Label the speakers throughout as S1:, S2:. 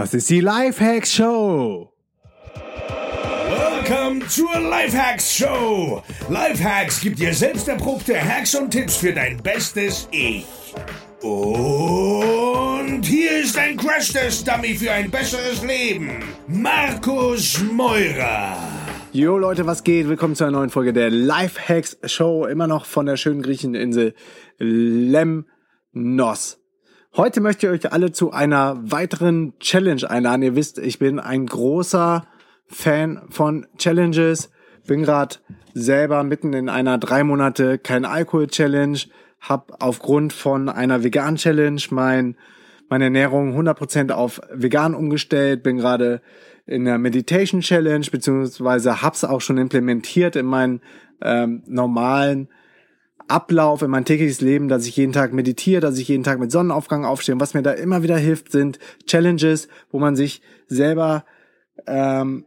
S1: Das ist die Lifehacks Show.
S2: Welcome zur Lifehacks Show. Lifehacks gibt dir selbst erprobte Hacks und Tipps für dein bestes Ich. Und hier ist ein Crash-Test-Dummy für ein besseres Leben. Markus Meurer.
S1: Jo Leute, was geht? Willkommen zu einer neuen Folge der Lifehacks Show. Immer noch von der schönen Griecheninsel Lemnos. Heute möchte ich euch alle zu einer weiteren Challenge einladen. Ihr wisst, ich bin ein großer Fan von Challenges. Bin gerade selber mitten in einer drei Monate kein Alkohol Challenge. Hab aufgrund von einer Vegan Challenge mein meine Ernährung 100% auf vegan umgestellt. Bin gerade in der Meditation Challenge beziehungsweise hab's auch schon implementiert in meinen ähm, normalen Ablauf in mein tägliches Leben, dass ich jeden Tag meditiere, dass ich jeden Tag mit Sonnenaufgang aufstehe. Und was mir da immer wieder hilft, sind Challenges, wo man sich selber ähm,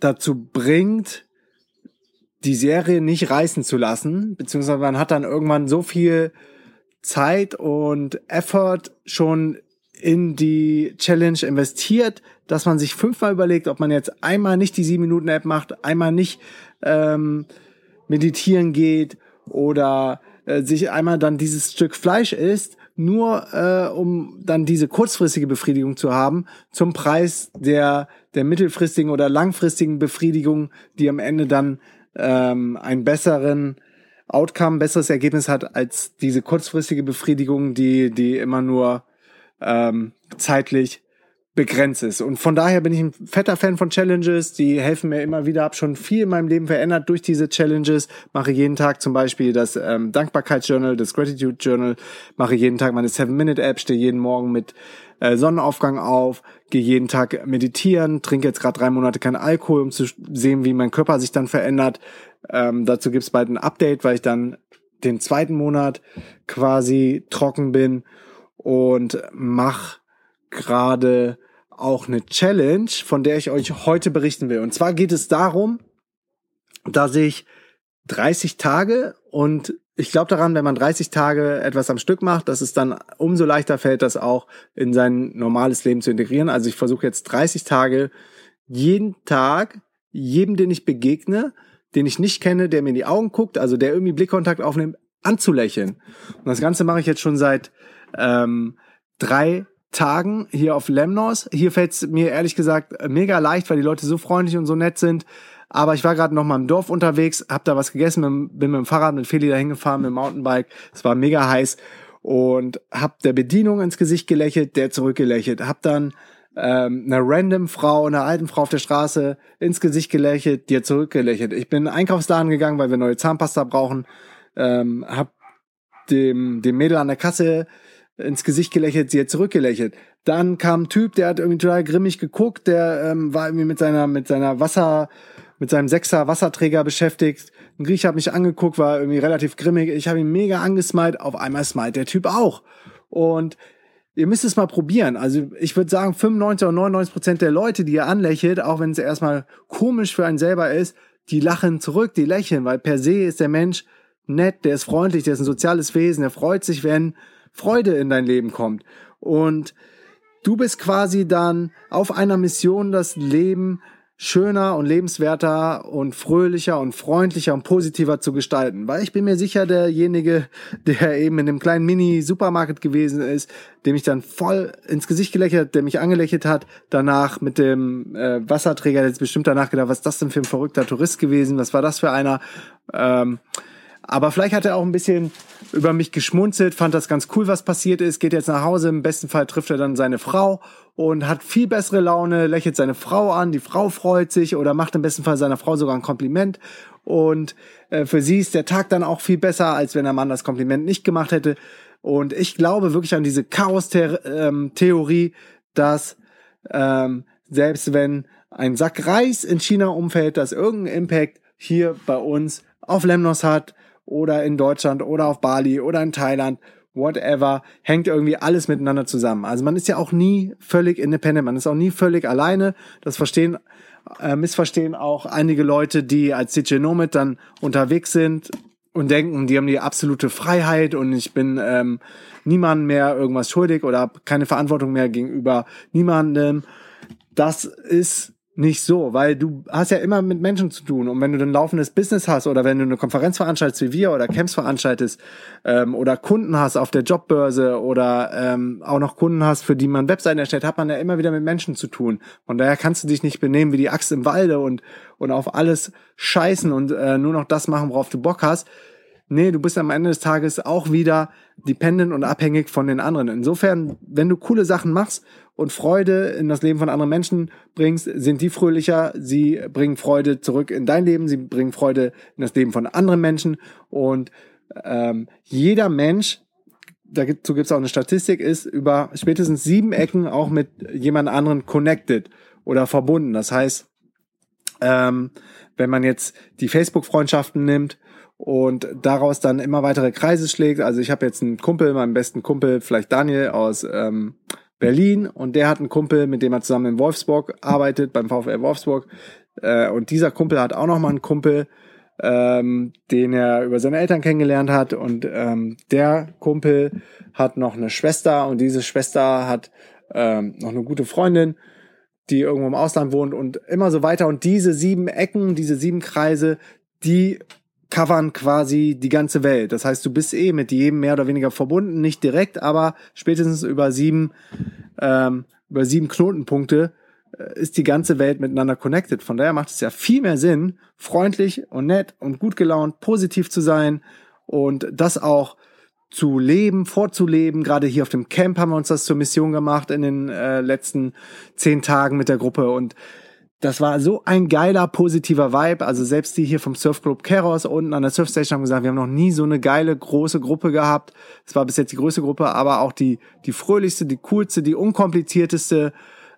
S1: dazu bringt, die Serie nicht reißen zu lassen, beziehungsweise man hat dann irgendwann so viel Zeit und Effort schon in die Challenge investiert, dass man sich fünfmal überlegt, ob man jetzt einmal nicht die sieben Minuten App macht, einmal nicht ähm, meditieren geht oder äh, sich einmal dann dieses Stück Fleisch isst, nur äh, um dann diese kurzfristige Befriedigung zu haben, zum Preis der, der mittelfristigen oder langfristigen Befriedigung, die am Ende dann ähm, einen besseren Outcome, besseres Ergebnis hat als diese kurzfristige Befriedigung, die, die immer nur ähm, zeitlich begrenzt ist. Und von daher bin ich ein fetter Fan von Challenges, die helfen mir immer wieder, habe schon viel in meinem Leben verändert durch diese Challenges, mache jeden Tag zum Beispiel das ähm, Dankbarkeitsjournal, das Gratitude Journal, mache jeden Tag meine 7-Minute-App, stehe jeden Morgen mit äh, Sonnenaufgang auf, gehe jeden Tag meditieren, trinke jetzt gerade drei Monate keinen Alkohol, um zu sehen, wie mein Körper sich dann verändert. Ähm, dazu gibt's bald ein Update, weil ich dann den zweiten Monat quasi trocken bin und mach gerade auch eine Challenge, von der ich euch heute berichten will. Und zwar geht es darum, dass ich 30 Tage und ich glaube daran, wenn man 30 Tage etwas am Stück macht, dass es dann umso leichter fällt, das auch in sein normales Leben zu integrieren. Also ich versuche jetzt 30 Tage jeden Tag, jedem, den ich begegne, den ich nicht kenne, der mir in die Augen guckt, also der irgendwie Blickkontakt aufnimmt, anzulächeln. Und das Ganze mache ich jetzt schon seit ähm, drei Tagen hier auf Lemnos. Hier fällt es mir ehrlich gesagt mega leicht, weil die Leute so freundlich und so nett sind. Aber ich war gerade noch mal im Dorf unterwegs, hab da was gegessen, bin mit dem Fahrrad mit Feli dahin gefahren, mit dem Mountainbike. Es war mega heiß und hab der Bedienung ins Gesicht gelächelt, der zurückgelächelt. Hab dann ähm, einer random Frau, einer alten Frau auf der Straße ins Gesicht gelächelt, dir zurückgelächelt. Ich bin in den Einkaufsladen gegangen, weil wir neue Zahnpasta brauchen. Ähm, hab dem, dem Mädel an der Kasse ins Gesicht gelächelt, sie hat zurückgelächelt. Dann kam ein Typ, der hat irgendwie total grimmig geguckt, der ähm, war irgendwie mit seiner, mit seiner Wasser, mit seinem Sechser Wasserträger beschäftigt. Ein Griech hat mich angeguckt, war irgendwie relativ grimmig. Ich habe ihn mega angesmalt. Auf einmal smalt der Typ auch. Und ihr müsst es mal probieren. Also ich würde sagen, 95 oder 99 Prozent der Leute, die ihr anlächelt, auch wenn es erstmal komisch für einen selber ist, die lachen zurück, die lächeln, weil per se ist der Mensch nett, der ist freundlich, der ist ein soziales Wesen, der freut sich, wenn Freude in dein Leben kommt. Und du bist quasi dann auf einer Mission, das Leben schöner und lebenswerter und fröhlicher und freundlicher und positiver zu gestalten. Weil ich bin mir sicher, derjenige, der eben in dem kleinen Mini-Supermarkt gewesen ist, dem ich dann voll ins Gesicht gelächelt, der mich angelächelt hat, danach mit dem äh, Wasserträger, der jetzt bestimmt danach gedacht, was ist das denn für ein verrückter Tourist gewesen, was war das für einer? Ähm, aber vielleicht hat er auch ein bisschen über mich geschmunzelt, fand das ganz cool, was passiert ist, geht jetzt nach Hause, im besten Fall trifft er dann seine Frau und hat viel bessere Laune, lächelt seine Frau an, die Frau freut sich oder macht im besten Fall seiner Frau sogar ein Kompliment und äh, für sie ist der Tag dann auch viel besser, als wenn der Mann das Kompliment nicht gemacht hätte. Und ich glaube wirklich an diese Chaos-Theorie, dass ähm, selbst wenn ein Sack Reis in China umfällt, dass irgendein Impact hier bei uns auf Lemnos hat, oder in Deutschland oder auf Bali oder in Thailand, whatever, hängt irgendwie alles miteinander zusammen. Also man ist ja auch nie völlig independent, man ist auch nie völlig alleine. Das verstehen, äh, missverstehen auch einige Leute, die als DJ Nomad dann unterwegs sind, und denken, die haben die absolute Freiheit und ich bin ähm, niemandem mehr irgendwas schuldig oder keine Verantwortung mehr gegenüber niemandem. Das ist nicht so, weil du hast ja immer mit Menschen zu tun und wenn du ein laufendes Business hast oder wenn du eine Konferenz veranstaltest wie wir oder Camps veranstaltest ähm, oder Kunden hast auf der Jobbörse oder ähm, auch noch Kunden hast, für die man Webseiten erstellt, hat man ja immer wieder mit Menschen zu tun. Von daher kannst du dich nicht benehmen wie die Axt im Walde und und auf alles scheißen und äh, nur noch das machen, worauf du Bock hast. Nee, du bist am Ende des Tages auch wieder dependent und abhängig von den anderen. Insofern, wenn du coole Sachen machst und Freude in das Leben von anderen Menschen bringst, sind die fröhlicher, sie bringen Freude zurück in dein Leben, sie bringen Freude in das Leben von anderen Menschen und ähm, jeder Mensch, dazu gibt es auch eine Statistik, ist über spätestens sieben Ecken auch mit jemand anderen connected oder verbunden. Das heißt, ähm, wenn man jetzt die Facebook-Freundschaften nimmt und daraus dann immer weitere Kreise schlägt. Also ich habe jetzt einen Kumpel, meinen besten Kumpel, vielleicht Daniel aus ähm, Berlin und der hat einen Kumpel, mit dem er zusammen in Wolfsburg arbeitet, beim VfL Wolfsburg. Äh, und dieser Kumpel hat auch nochmal einen Kumpel, ähm, den er über seine Eltern kennengelernt hat. Und ähm, der Kumpel hat noch eine Schwester und diese Schwester hat ähm, noch eine gute Freundin, die irgendwo im Ausland wohnt und immer so weiter. Und diese sieben Ecken, diese sieben Kreise, die covern quasi die ganze Welt. Das heißt, du bist eh mit jedem mehr oder weniger verbunden, nicht direkt, aber spätestens über sieben, ähm, über sieben Knotenpunkte äh, ist die ganze Welt miteinander connected. Von daher macht es ja viel mehr Sinn, freundlich und nett und gut gelaunt, positiv zu sein und das auch zu leben, vorzuleben. Gerade hier auf dem Camp haben wir uns das zur Mission gemacht in den äh, letzten zehn Tagen mit der Gruppe und das war so ein geiler, positiver Vibe. Also selbst die hier vom Surfclub Keros unten an der Surfstation haben gesagt, wir haben noch nie so eine geile, große Gruppe gehabt. Es war bis jetzt die größte Gruppe, aber auch die, die fröhlichste, die coolste, die unkomplizierteste,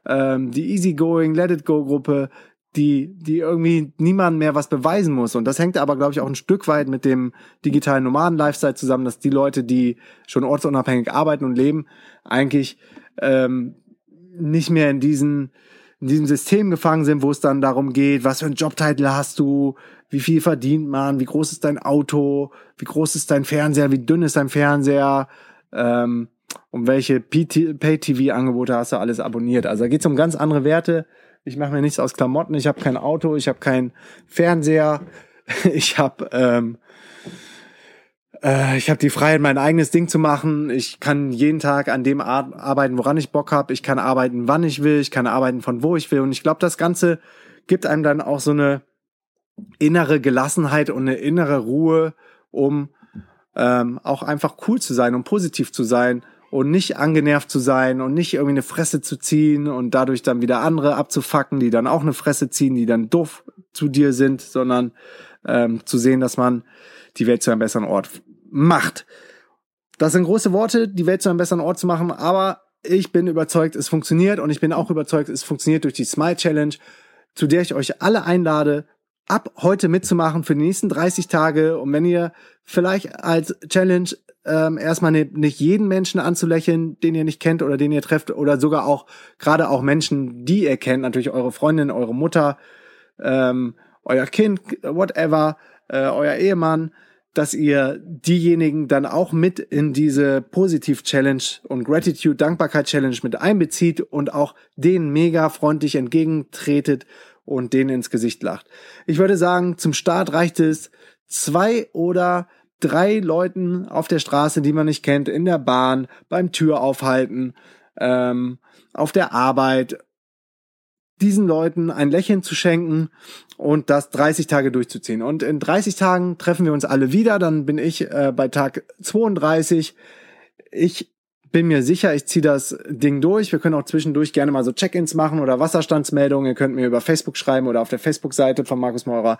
S1: ähm, die easygoing, let it go Gruppe, die, die irgendwie niemand mehr was beweisen muss. Und das hängt aber, glaube ich, auch ein Stück weit mit dem digitalen Nomaden-Lifestyle zusammen, dass die Leute, die schon ortsunabhängig arbeiten und leben, eigentlich ähm, nicht mehr in diesen in diesem System gefangen sind, wo es dann darum geht, was für einen Jobtitel hast du, wie viel verdient man, wie groß ist dein Auto, wie groß ist dein Fernseher, wie dünn ist dein Fernseher, ähm, um welche Pay-TV-Angebote hast du alles abonniert. Also da geht es um ganz andere Werte. Ich mache mir nichts aus Klamotten, ich habe kein Auto, ich habe keinen Fernseher, ich habe ähm, äh, ich habe die Freiheit, mein eigenes Ding zu machen. Ich kann jeden Tag an dem arbeiten, woran ich Bock habe. Ich kann arbeiten, wann ich will. Ich kann arbeiten, von wo ich will. Und ich glaube, das Ganze gibt einem dann auch so eine innere Gelassenheit und eine innere Ruhe, um ähm, auch einfach cool zu sein und positiv zu sein und nicht angenervt zu sein und nicht irgendwie eine Fresse zu ziehen und dadurch dann wieder andere abzufacken, die dann auch eine Fresse ziehen, die dann doof zu dir sind, sondern ähm, zu sehen, dass man die Welt zu einem besseren Ort macht. Das sind große Worte, die Welt zu einem besseren Ort zu machen, aber ich bin überzeugt, es funktioniert und ich bin auch überzeugt, es funktioniert durch die Smile Challenge, zu der ich euch alle einlade, ab heute mitzumachen für die nächsten 30 Tage. Und wenn ihr vielleicht als Challenge ähm, erstmal ne, nicht jeden Menschen anzulächeln, den ihr nicht kennt oder den ihr trefft, oder sogar auch gerade auch Menschen, die ihr kennt, natürlich eure Freundin, eure Mutter, ähm, euer Kind, whatever, äh, euer Ehemann, dass ihr diejenigen dann auch mit in diese Positiv-Challenge und Gratitude-Dankbarkeit-Challenge mit einbezieht und auch denen mega freundlich entgegentretet und denen ins Gesicht lacht. Ich würde sagen, zum Start reicht es zwei oder drei Leuten auf der Straße, die man nicht kennt, in der Bahn, beim Türaufhalten, ähm, auf der Arbeit, diesen Leuten ein Lächeln zu schenken und das 30 Tage durchzuziehen. Und in 30 Tagen treffen wir uns alle wieder. Dann bin ich äh, bei Tag 32. Ich bin mir sicher, ich ziehe das Ding durch. Wir können auch zwischendurch gerne mal so Check-ins machen oder Wasserstandsmeldungen. Ihr könnt mir über Facebook schreiben oder auf der Facebook-Seite von Markus Meurer.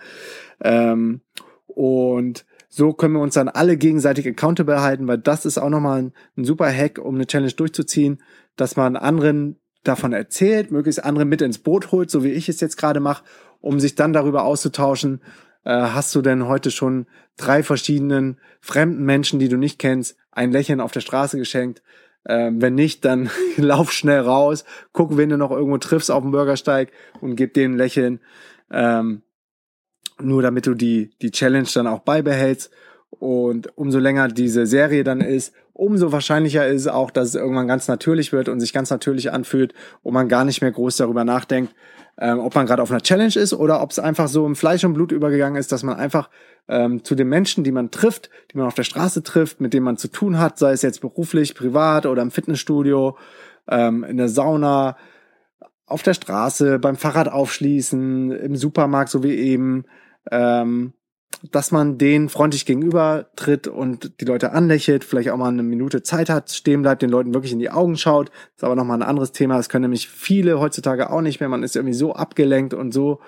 S1: Ähm, und so können wir uns dann alle gegenseitig accountable halten, weil das ist auch nochmal ein, ein super Hack, um eine Challenge durchzuziehen, dass man anderen davon erzählt, möglichst andere mit ins Boot holt, so wie ich es jetzt gerade mache, um sich dann darüber auszutauschen, äh, hast du denn heute schon drei verschiedenen fremden Menschen, die du nicht kennst, ein Lächeln auf der Straße geschenkt? Ähm, wenn nicht, dann lauf schnell raus, guck, wen du noch irgendwo triffst auf dem Bürgersteig und gib denen ein Lächeln. Ähm, nur damit du die, die Challenge dann auch beibehältst Und umso länger diese Serie dann ist, umso wahrscheinlicher ist es auch, dass es irgendwann ganz natürlich wird und sich ganz natürlich anfühlt und man gar nicht mehr groß darüber nachdenkt, ähm, ob man gerade auf einer Challenge ist oder ob es einfach so im Fleisch und Blut übergegangen ist, dass man einfach ähm, zu den Menschen, die man trifft, die man auf der Straße trifft, mit denen man zu tun hat, sei es jetzt beruflich, privat oder im Fitnessstudio, ähm, in der Sauna, auf der Straße, beim Fahrrad aufschließen, im Supermarkt, so wie eben, ähm, dass man denen freundlich gegenüber tritt und die Leute anlächelt, vielleicht auch mal eine Minute Zeit hat, stehen bleibt, den Leuten wirklich in die Augen schaut. Das ist aber nochmal ein anderes Thema. Das können nämlich viele heutzutage auch nicht mehr. Man ist irgendwie so abgelenkt und so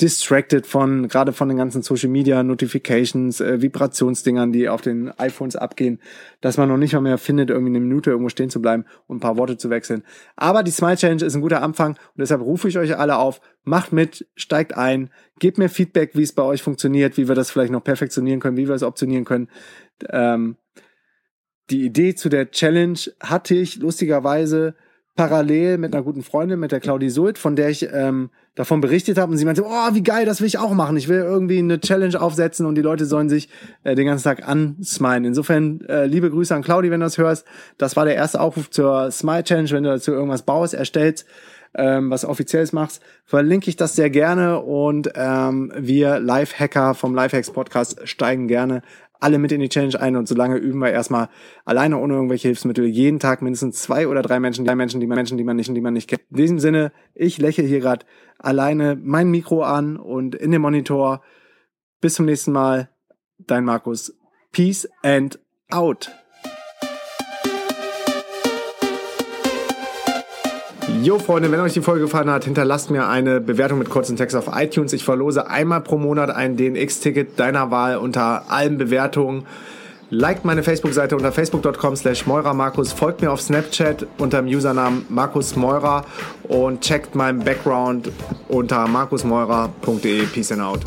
S1: distracted von, gerade von den ganzen Social Media Notifications, äh, Vibrationsdingern, die auf den iPhones abgehen, dass man noch nicht mal mehr findet, irgendwie eine Minute irgendwo stehen zu bleiben und ein paar Worte zu wechseln. Aber die Smile Challenge ist ein guter Anfang und deshalb rufe ich euch alle auf, macht mit, steigt ein, gebt mir Feedback, wie es bei euch funktioniert, wie wir das vielleicht noch perfektionieren können, wie wir es optionieren können. Ähm, die Idee zu der Challenge hatte ich lustigerweise parallel mit einer guten Freundin, mit der Claudie Sult, von der ich ähm, davon berichtet habe und sie meinte, oh, wie geil, das will ich auch machen. Ich will irgendwie eine Challenge aufsetzen und die Leute sollen sich äh, den ganzen Tag ansmilen. Insofern äh, liebe Grüße an Claudie, wenn du das hörst. Das war der erste Aufruf zur Smile Challenge, wenn du dazu irgendwas baust, erstellst, ähm, was offizielles machst, verlinke ich das sehr gerne und ähm, wir Live-Hacker vom Lifehacks Podcast steigen gerne alle mit in die Challenge ein und solange üben wir erstmal alleine ohne irgendwelche Hilfsmittel jeden Tag mindestens zwei oder drei Menschen, drei Menschen, die Menschen, die man nicht, die man nicht kennt. In diesem Sinne, ich lächle hier gerade alleine mein Mikro an und in dem Monitor. Bis zum nächsten Mal, dein Markus. Peace and out. Jo Freunde, wenn euch die Folge gefallen hat, hinterlasst mir eine Bewertung mit kurzem Text auf iTunes. Ich verlose einmal pro Monat ein DNX-Ticket deiner Wahl unter allen Bewertungen. Liked meine Facebook-Seite unter facebook.com slash Markus, folgt mir auf Snapchat unter dem Usernamen Markus Meurer und checkt meinen Background unter markusmeurer.de. Peace and out.